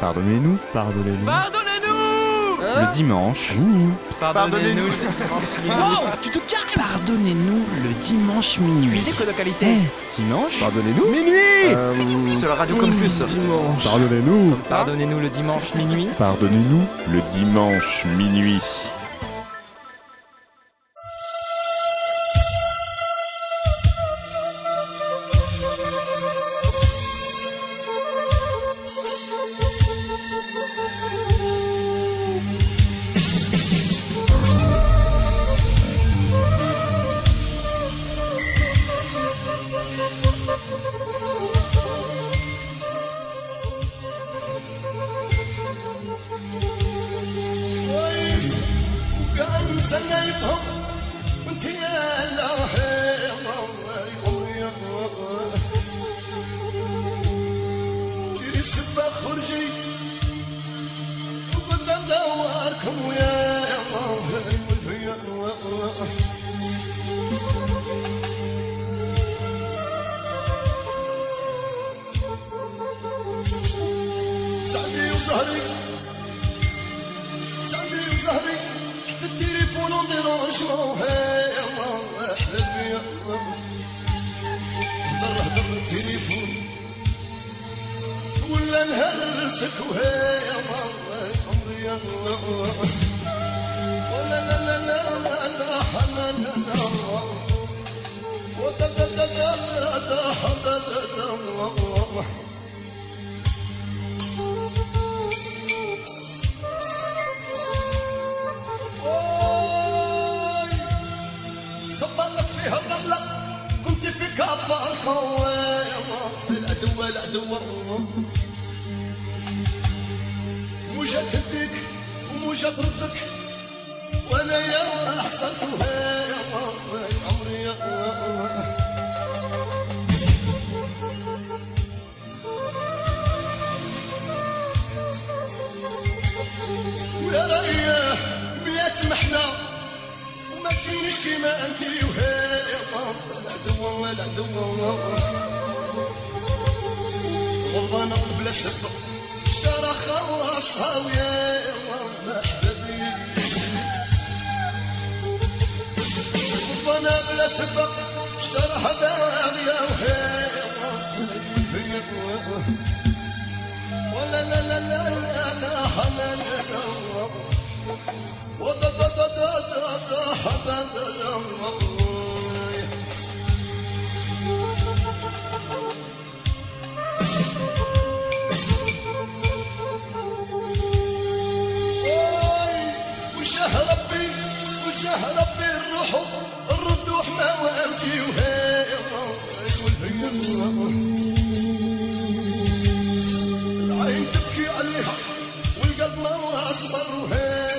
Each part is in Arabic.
Pardonnez-nous, pardonnez-nous. Pardonnez-nous Le dimanche. Pardonnez-nous Oh, tu te calmes Pardonnez-nous le dimanche minuit. Musique de localité Dimanche Pardonnez-nous. Minuit euh, Sur la radio Campus Dimanche. Pardonnez-nous. Pardonnez-nous le dimanche minuit Pardonnez-nous. Le dimanche minuit. دوام. موجة تبك وموجة ضدك وأنا يا حصلتها يا عمري يا الله. ويا رايه مئات محنه وما تجينيش كيما انت وهي يا رب لا دوا ولا دوا وظن بلا سبب ترى خلصها ويا محببي وظن بلا سبب اشترى بالي يا ولا لا لا لا لا لا وضا ضا ضا ضا ضا ضا ضا وشه ربي وشه ربي الروح الردوح ما وانتي وهي العين تبكي عليها والقلب ما اصبر وهي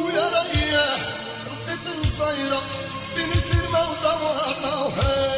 ويا ريا رقيت الصيرة بين الفيرما وضوء وهي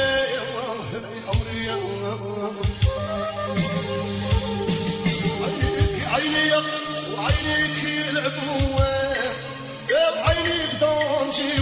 العبوة يا وعيني بدون شي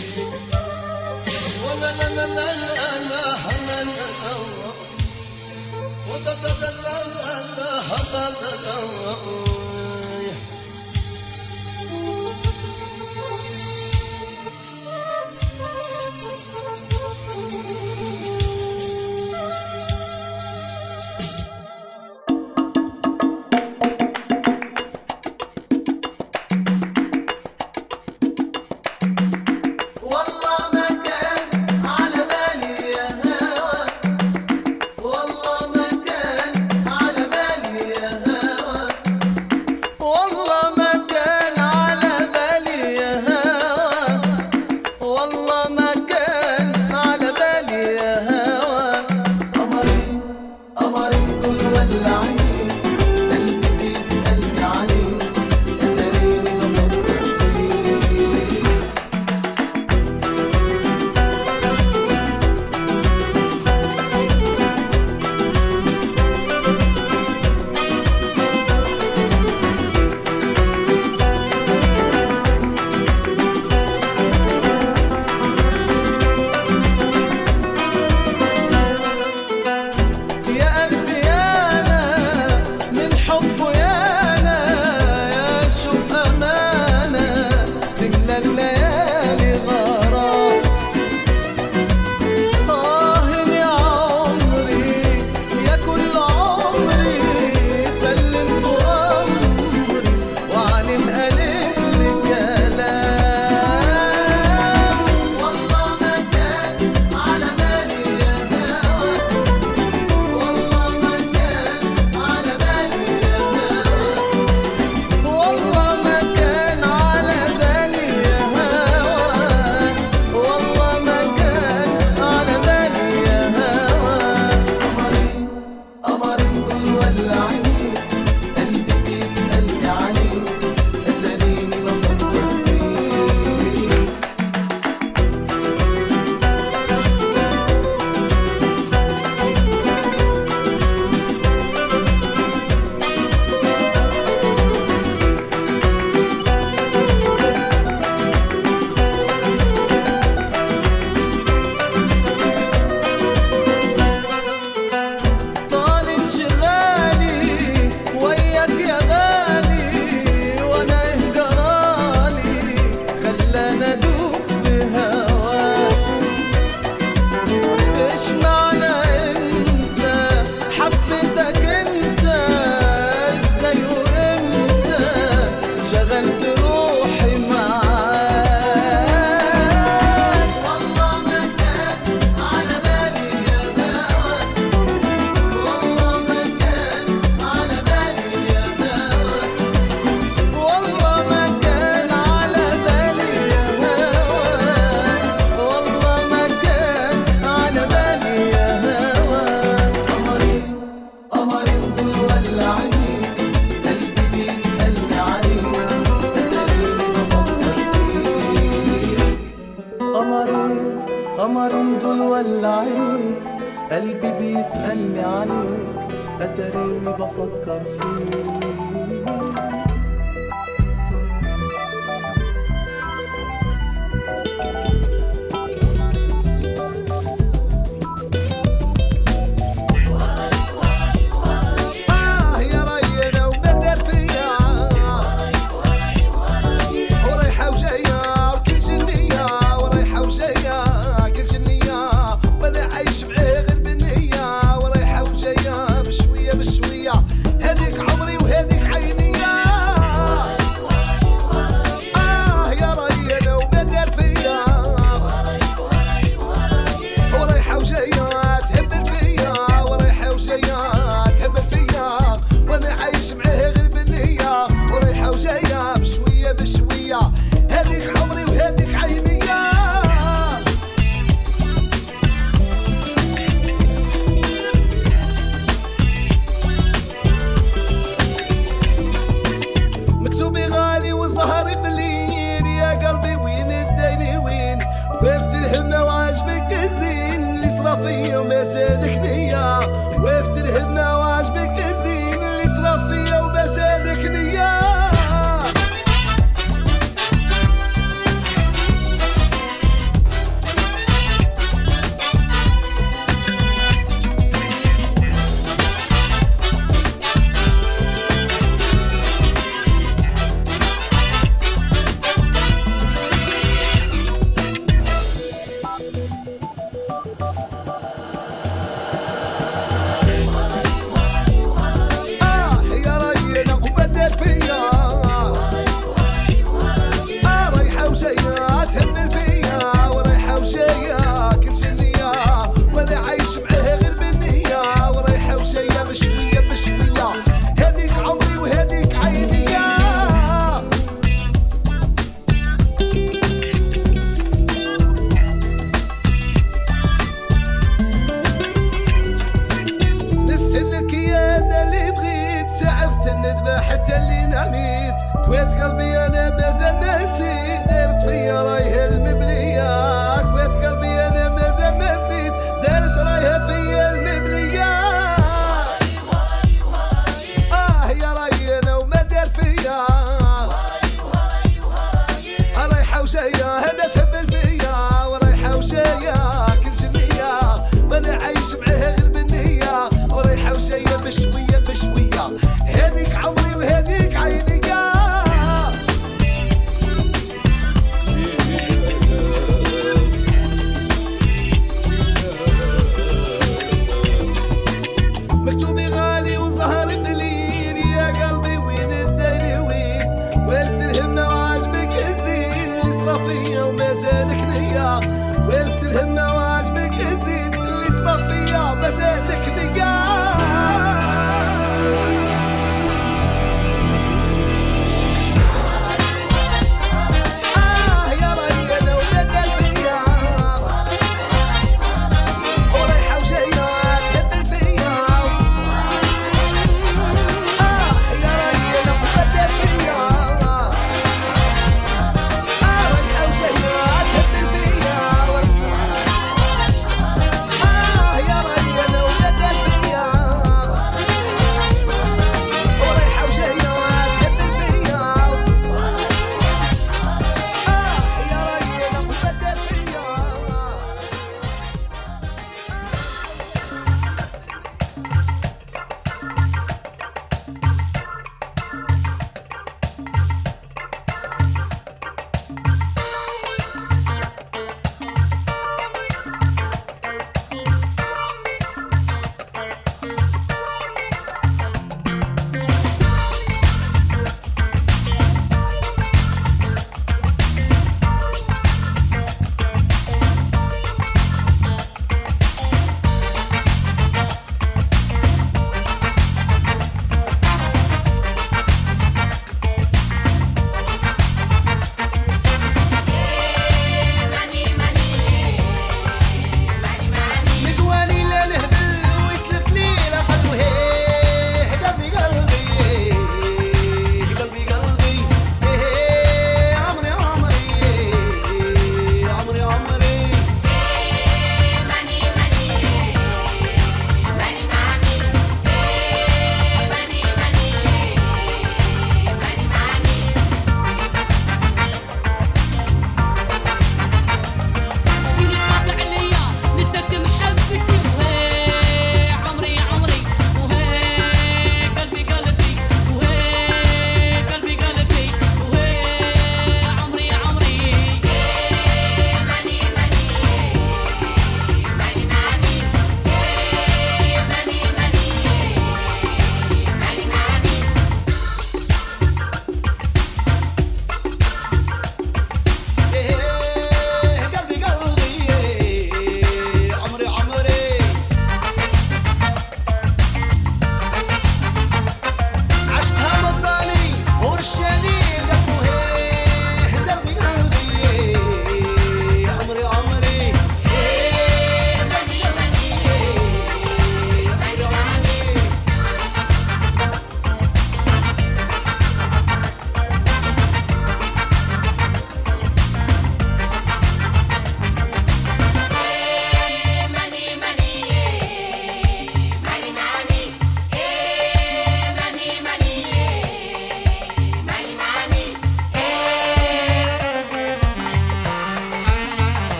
والله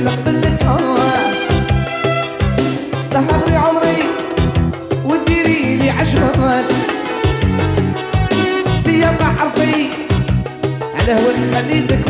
الحلق بالهوى عمري وديري لي عشرات في عرفي على هواك خليتك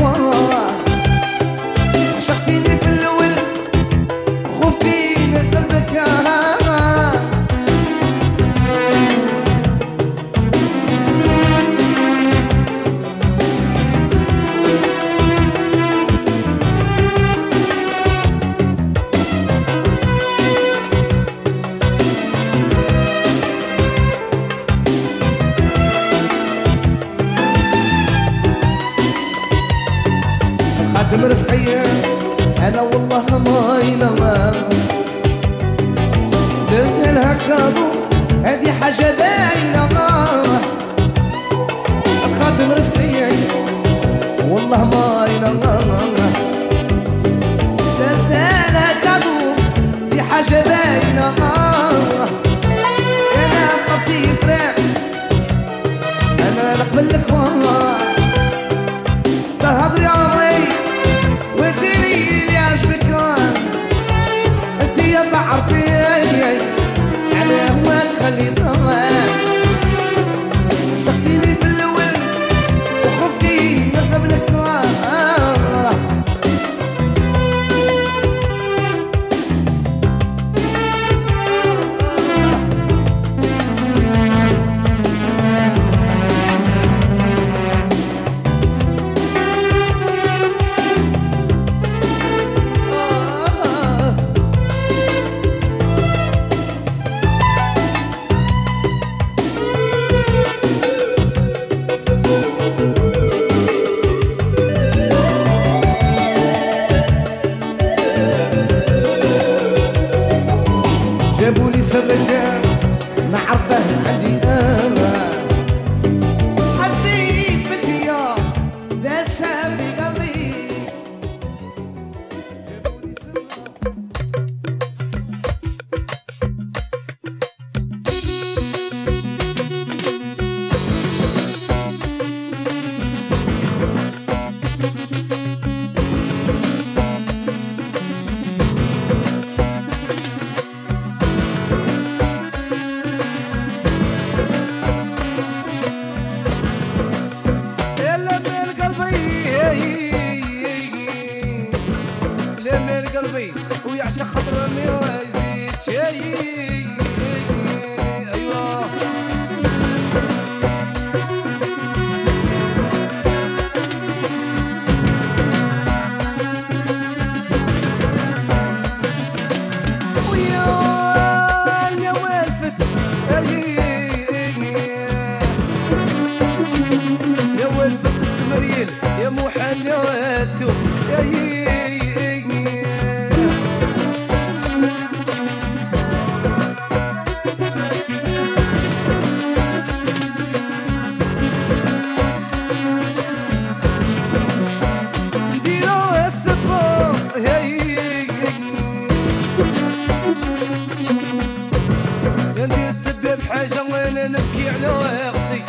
أنا السبب في حاجة وأنا نبكي على أختي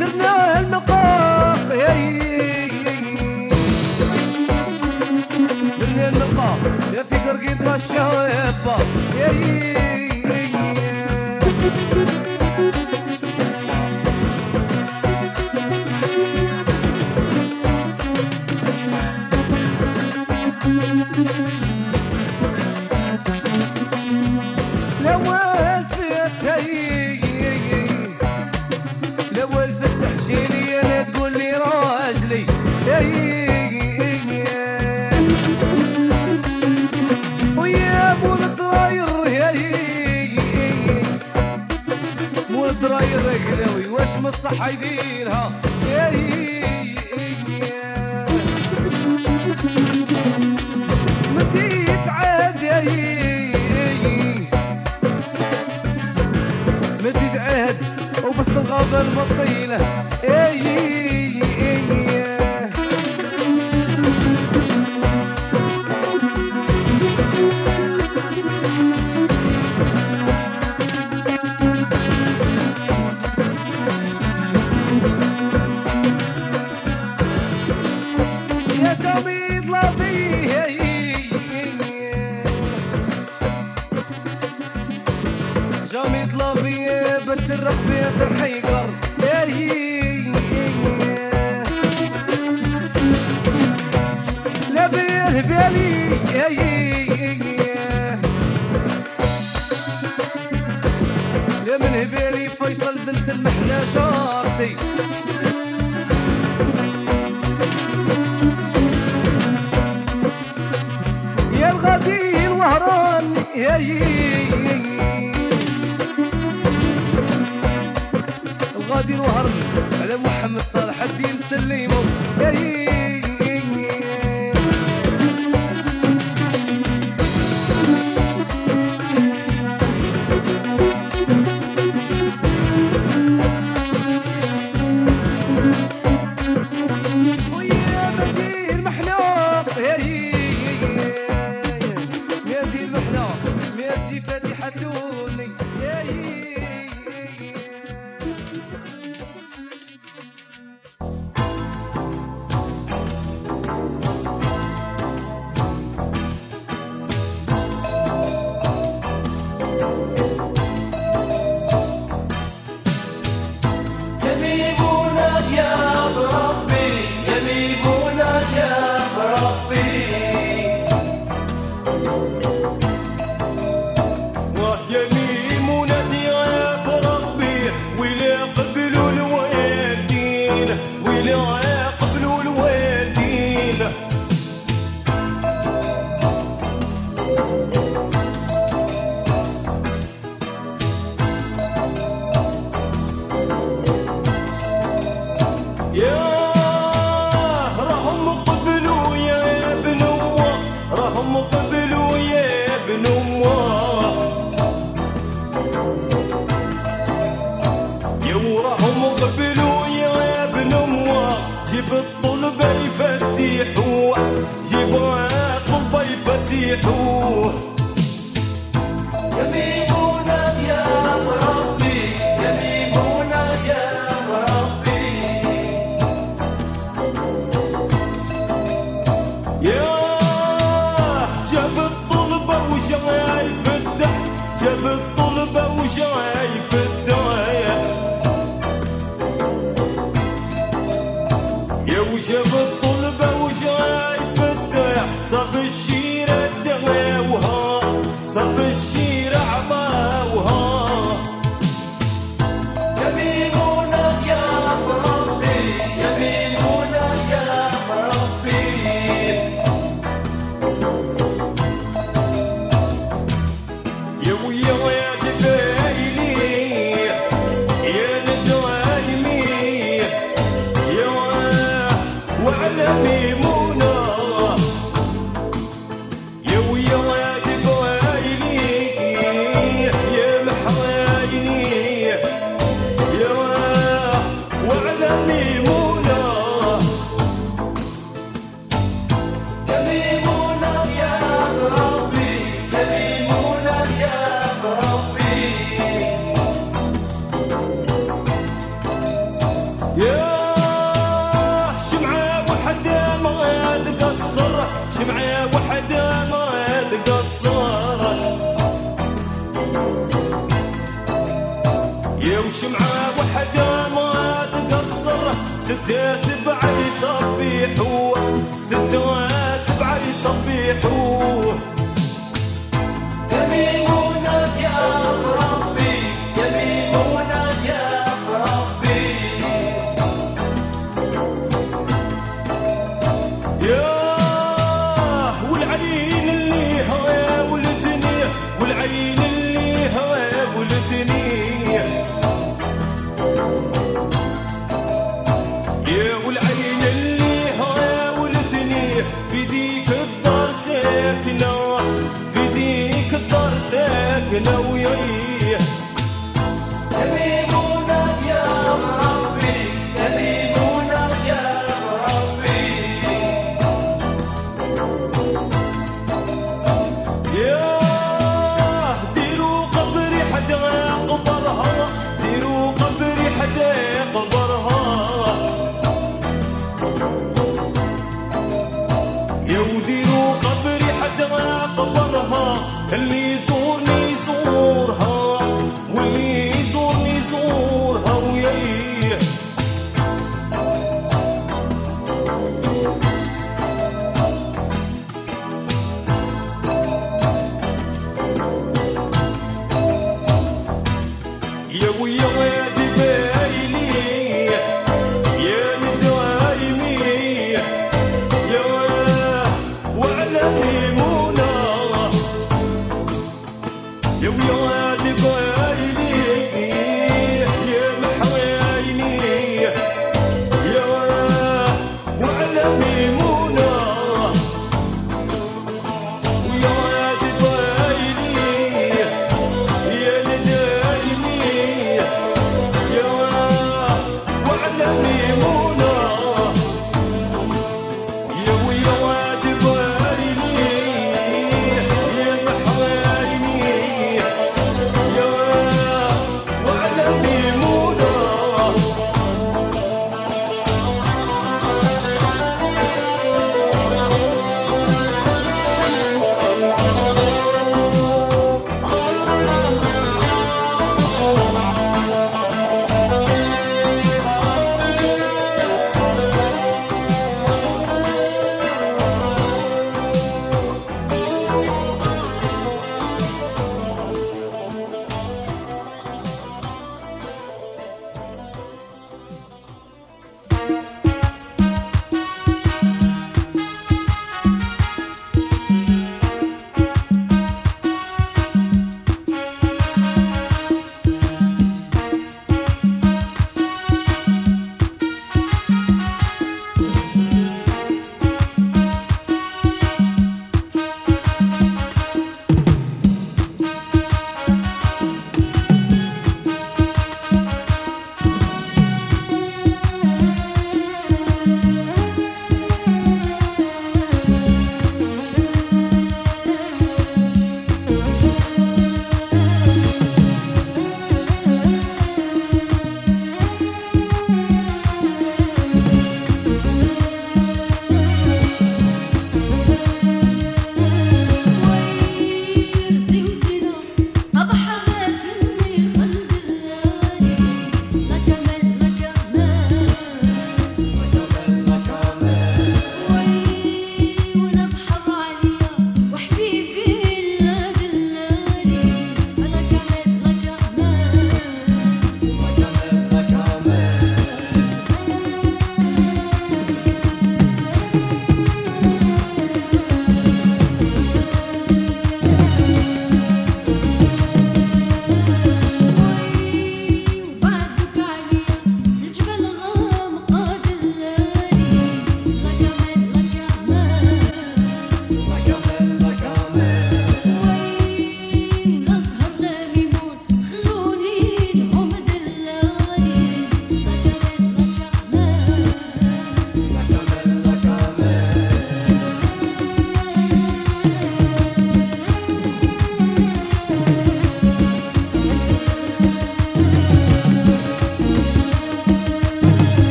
درناها المقاق يا في قرقيط الشهوه يا با عايدينها يا متي تعاد يا متي تعاد وبس الغضب مطيله إيه. الرب انت محير ليه لا بيه بالي لا من هبالي فيصل بنت المحنة جارتي. يا الغادي وهران يا يي غادي نهرب على محمد صلاح الدين سليمو. يا هي to ستة سبعة يصبحوا يا ربي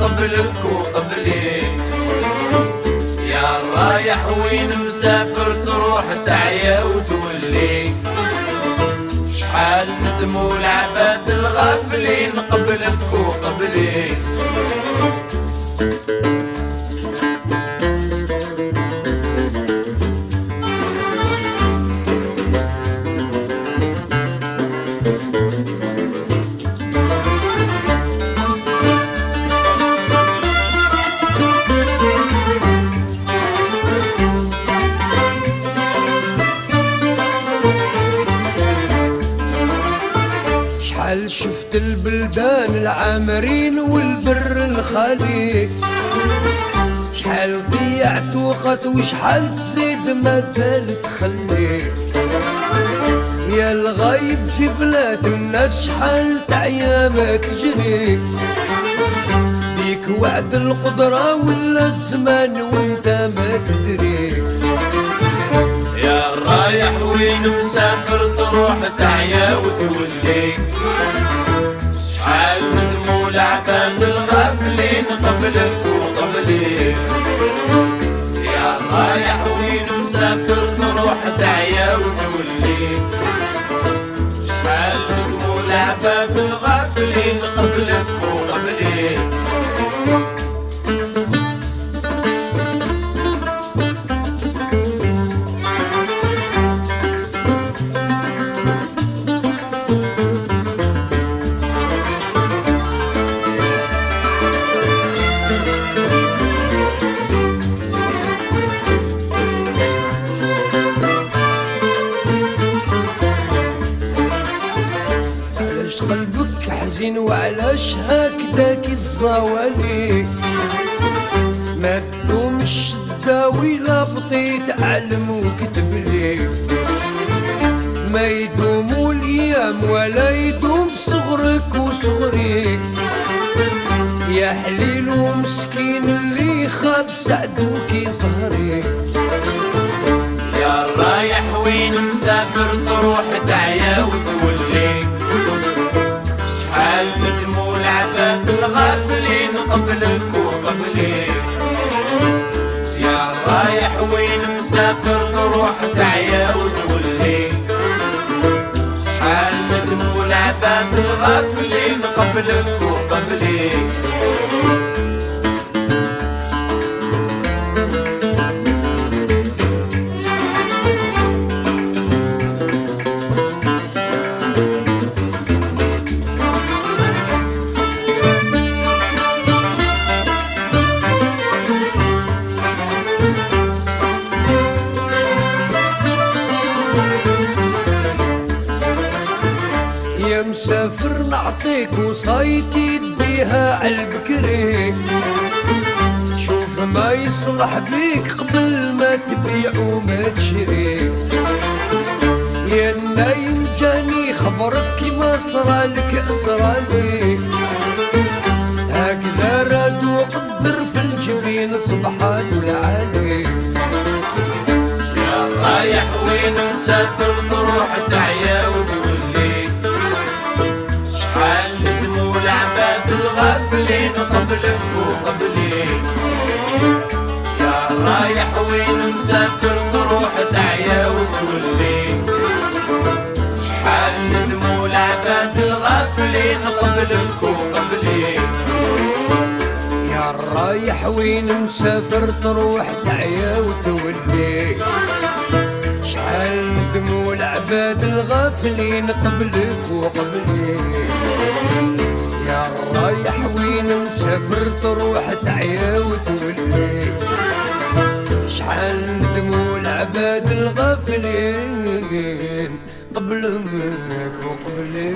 قبلك وقبلي يا رايح وين مسافر تروح تعيا وتولي. شحال ندموا العباد الغافلين قبلك وقبلي العامرين والبر الخالي شحال ضيعت وقت وشحال تزيد ما زال تخلي يا الغايب في بلاد الناس شحال تعيا ما تجري بيك وعد القدرة ولا الزمان وانت ما تدري يا رايح وين مسافر تروح تعيا وتولي. قبلك وقبلي يا رايح وين مسافر تروح تعيا وتولي. شحال دموع عباد الغافلين قبلك وقبلي حزين وعلاش هكداك الزوالي. ما تدومش تداوي لا بطيت علم وكتب لي. ما يدوموا الأيام ولا يدوم صغرك وصغري. يا حليل ومسكين اللي خاب سعدوك ظهري. يا رايح وين مسافر تروح تعيا وتولي الغافلين قبلك وقبلي يا رايح وين مسافر تروح تعيا وتولي شحال ندموا العباد الغافلين قبلك وقبلي وصايتي يديها عالبكري شوف ما يصلح بيك قبل ما تبيع وما تشري. يا نايم جاني خبرك كيما صرالك صرالي هكذا راد وقدر في الجبين سبحان العالي. يا رايح وين مسافر تروح تعيا وين مسافر تروح تعيا وتولي شحال ندموا العباد الغافلين قبلك وقبلي يا رايح وين مسافر تروح تعيا وتولي. شحال ندموا العباد الغافلين قبلك وقبلي. يا رايح وين مسافر تروح تعيا وتولي. شحال ندموا العباد الغافلين قبلك وقبلي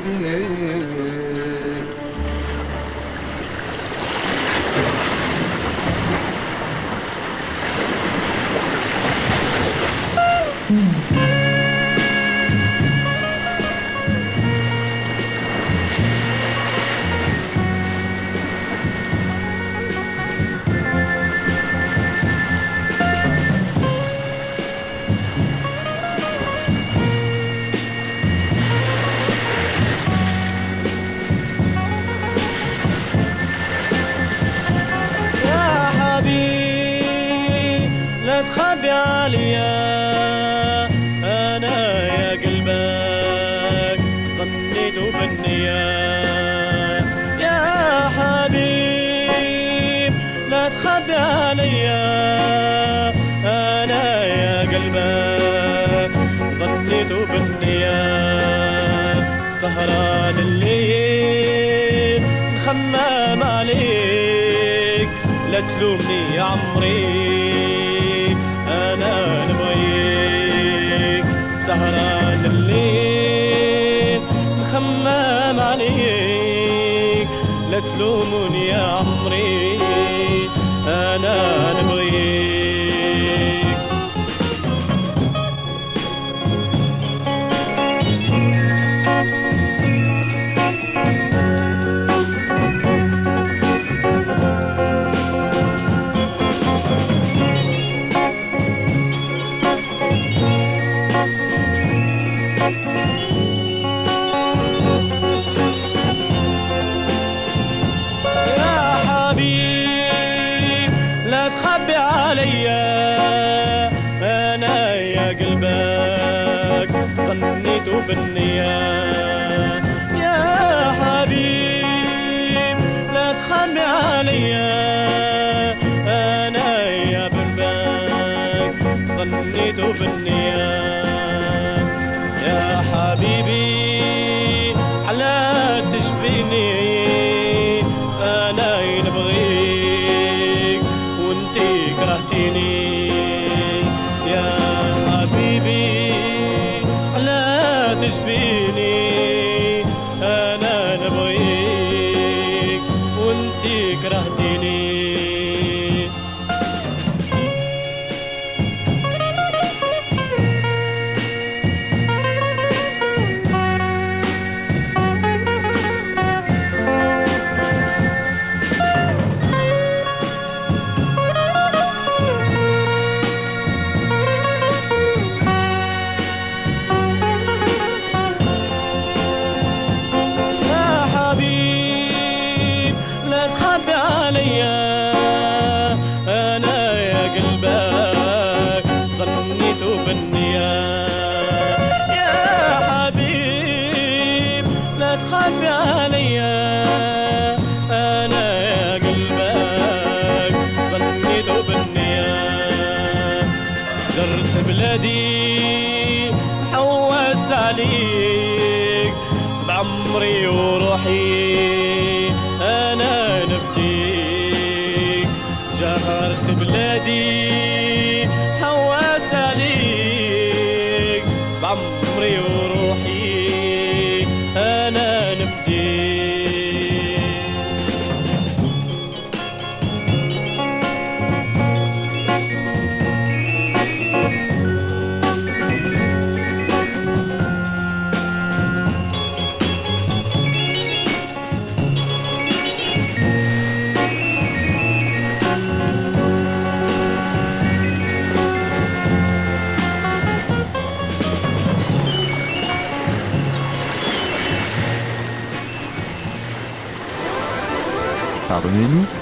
حمام عليك لا تلومني يا عمري. أنا نبغيك سهران الليل. حمام عليك لا تلومني يا عمري. أنا نبغيك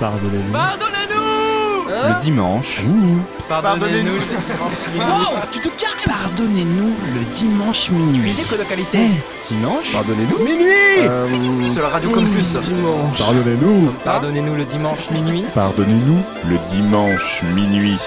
Pardonnez-nous. Pardonnez-nous Le dimanche. Ah Pardonnez-nous. wow, tu te calmes Pardonnez-nous le dimanche minuit. Musique eh, dimanche Pardonnez-nous. Minuit euh, la radio campus. Dimanche. Pardonnez-nous. Pardonnez-nous le dimanche minuit. Pardonnez-nous le dimanche minuit.